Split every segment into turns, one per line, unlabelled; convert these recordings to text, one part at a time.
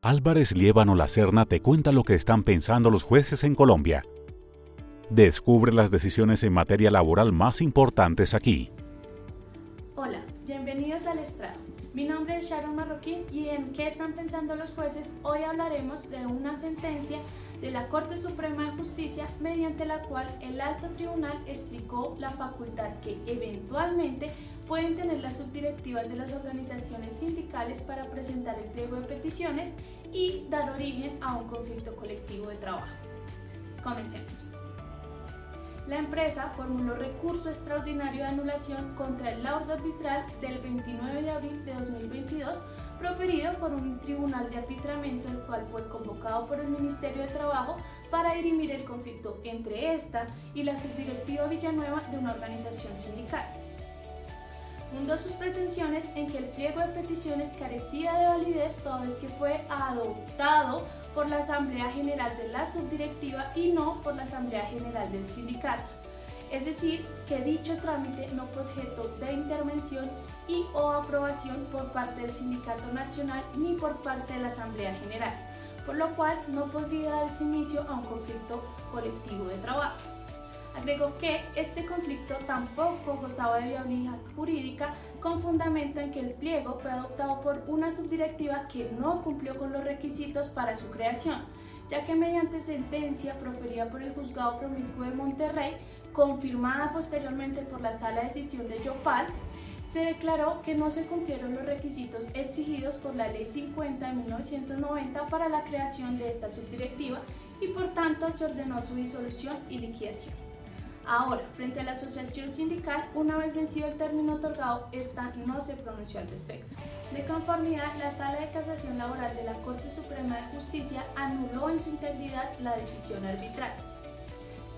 Álvarez Liébano Lacerna te cuenta lo que están pensando los jueces en Colombia. Descubre las decisiones en materia laboral más importantes aquí.
Hola, bienvenidos al estrado. Mi nombre es Sharon Marroquín y en ¿Qué están pensando los jueces? Hoy hablaremos de una sentencia de la Corte Suprema de Justicia mediante la cual el alto tribunal explicó la facultad que eventualmente pueden tener las subdirectivas de las organizaciones sindicales para presentar el pliego de peticiones y dar origen a un conflicto colectivo de trabajo. Comencemos. La empresa formuló recurso extraordinario de anulación contra el laudo arbitral del 29 de abril de 2022 proferido por un tribunal de arbitramiento el cual fue convocado por el Ministerio de Trabajo para dirimir el conflicto entre esta y la subdirectiva Villanueva de una organización sindical. Fundó sus pretensiones en que el pliego de peticiones carecía de validez toda vez que fue adoptado por la Asamblea General de la Subdirectiva y no por la Asamblea General del Sindicato. Es decir, que dicho trámite no fue objeto de intervención y o aprobación por parte del Sindicato Nacional ni por parte de la Asamblea General, por lo cual no podría darse inicio a un conflicto colectivo de trabajo. Agregó que este conflicto tampoco gozaba de viabilidad jurídica con fundamento en que el pliego fue adoptado por una subdirectiva que no cumplió con los requisitos para su creación, ya que mediante sentencia proferida por el juzgado promiscuo de Monterrey, confirmada posteriormente por la sala de decisión de Yopal, se declaró que no se cumplieron los requisitos exigidos por la Ley 50 de 1990 para la creación de esta subdirectiva y por tanto se ordenó su disolución y liquidación. Ahora, frente a la asociación sindical, una vez vencido el término otorgado, esta no se pronunció al respecto. De conformidad, la Sala de Casación Laboral de la Corte Suprema de Justicia anuló en su integridad la decisión arbitral.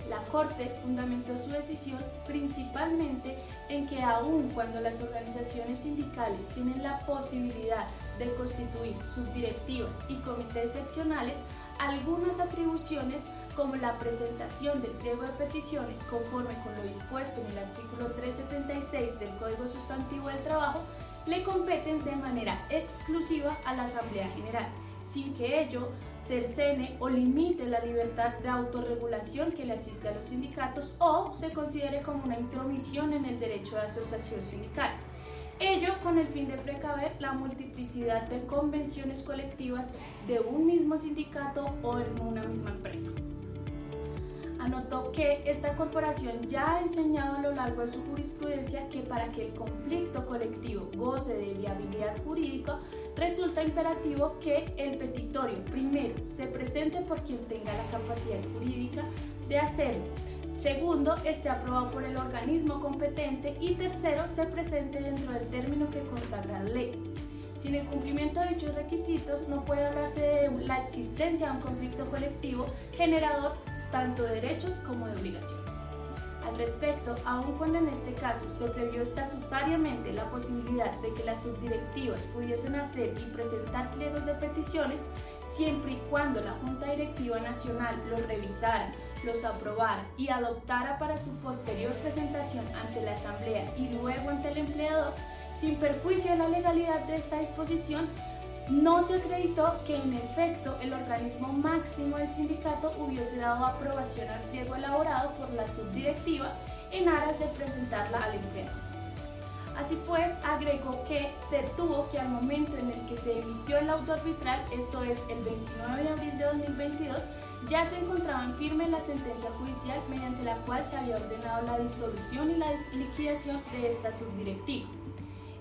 La Corte fundamentó su decisión principalmente en que aun cuando las organizaciones sindicales tienen la posibilidad de constituir subdirectivas y comités seccionales, algunas atribuciones como la presentación del pliego de peticiones conforme con lo dispuesto en el artículo 376 del Código Sustantivo del Trabajo, le competen de manera exclusiva a la Asamblea General sin que ello cercene o limite la libertad de autorregulación que le asiste a los sindicatos o se considere como una intromisión en el derecho de asociación sindical. Ello con el fin de precaver la multiplicidad de convenciones colectivas de un mismo sindicato o en una misma empresa anotó que esta corporación ya ha enseñado a lo largo de su jurisprudencia que para que el conflicto colectivo goce de viabilidad jurídica, resulta imperativo que el petitorio primero se presente por quien tenga la capacidad jurídica de hacerlo. Segundo, esté aprobado por el organismo competente y tercero, se presente dentro del término que consagra la ley. Sin el cumplimiento de dichos requisitos, no puede hablarse de la existencia de un conflicto colectivo generador tanto de derechos como de obligaciones. Al respecto, aun cuando en este caso se previó estatutariamente la posibilidad de que las subdirectivas pudiesen hacer y presentar pliegos de peticiones, siempre y cuando la Junta Directiva Nacional los revisara, los aprobara y adoptara para su posterior presentación ante la Asamblea y luego ante el empleador, sin perjuicio de la legalidad de esta disposición, no se acreditó que en efecto el organismo máximo del sindicato hubiese dado aprobación al pliego elaborado por la subdirectiva en aras de presentarla al empleado. Así pues, agregó que se tuvo que al momento en el que se emitió el auto arbitral, esto es el 29 de abril de 2022, ya se encontraba en firme la sentencia judicial mediante la cual se había ordenado la disolución y la liquidación de esta subdirectiva.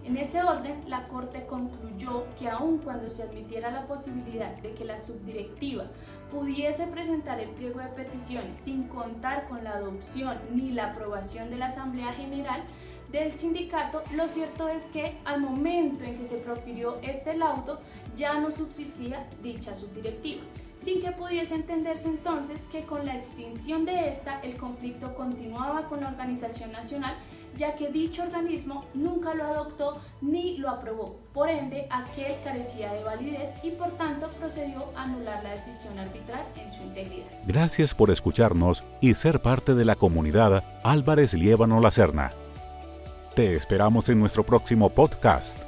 En ese orden, la Corte concluyó que aun cuando se admitiera la posibilidad de que la subdirectiva pudiese presentar el pliego de peticiones sin contar con la adopción ni la aprobación de la Asamblea General del sindicato, lo cierto es que al momento en que se profirió este laudo ya no subsistía dicha subdirectiva, sin que pudiese entenderse entonces que con la extinción de esta el conflicto continuaba con la organización nacional ya que dicho organismo nunca lo adoptó ni lo aprobó. Por ende, aquel carecía de validez y por tanto procedió a anular la decisión arbitral en su integridad.
Gracias por escucharnos y ser parte de la comunidad Álvarez Liébano Lacerna. Te esperamos en nuestro próximo podcast.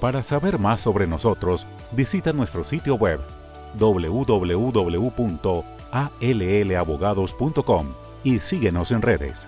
Para saber más sobre nosotros, visita nuestro sitio web www.allabogados.com y síguenos en redes.